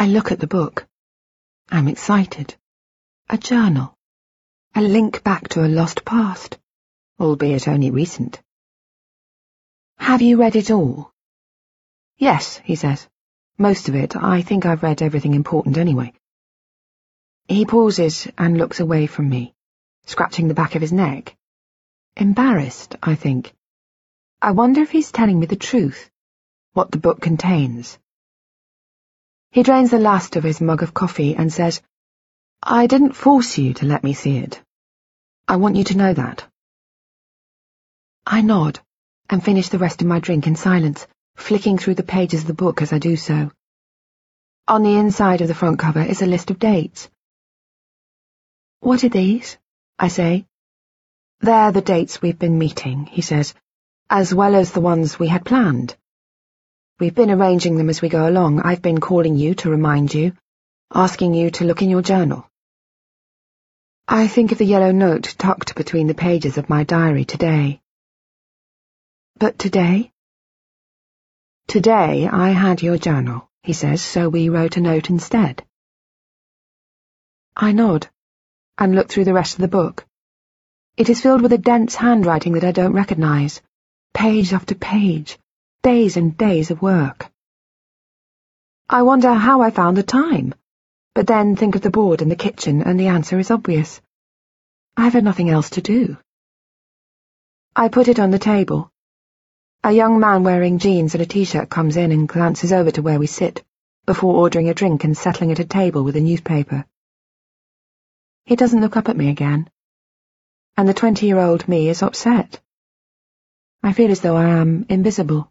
I look at the book. I'm excited. A journal. A link back to a lost past, albeit only recent. Have you read it all? Yes, he says. Most of it. I think I've read everything important anyway. He pauses and looks away from me, scratching the back of his neck. Embarrassed, I think. I wonder if he's telling me the truth, what the book contains. He drains the last of his mug of coffee and says, I didn't force you to let me see it. I want you to know that. I nod and finish the rest of my drink in silence, flicking through the pages of the book as I do so. On the inside of the front cover is a list of dates. What are these? I say. They're the dates we've been meeting, he says, as well as the ones we had planned. We've been arranging them as we go along. I've been calling you to remind you, asking you to look in your journal. I think of the yellow note tucked between the pages of my diary today. But today? Today I had your journal, he says, so we wrote a note instead. I nod and look through the rest of the book. It is filled with a dense handwriting that I don't recognize, page after page, days and days of work. I wonder how I found the time, but then think of the board and the kitchen, and the answer is obvious. I've had nothing else to do. I put it on the table. A young man wearing jeans and a t-shirt comes in and glances over to where we sit, before ordering a drink and settling at a table with a newspaper. He doesn't look up at me again, and the twenty-year-old me is upset. I feel as though I am invisible.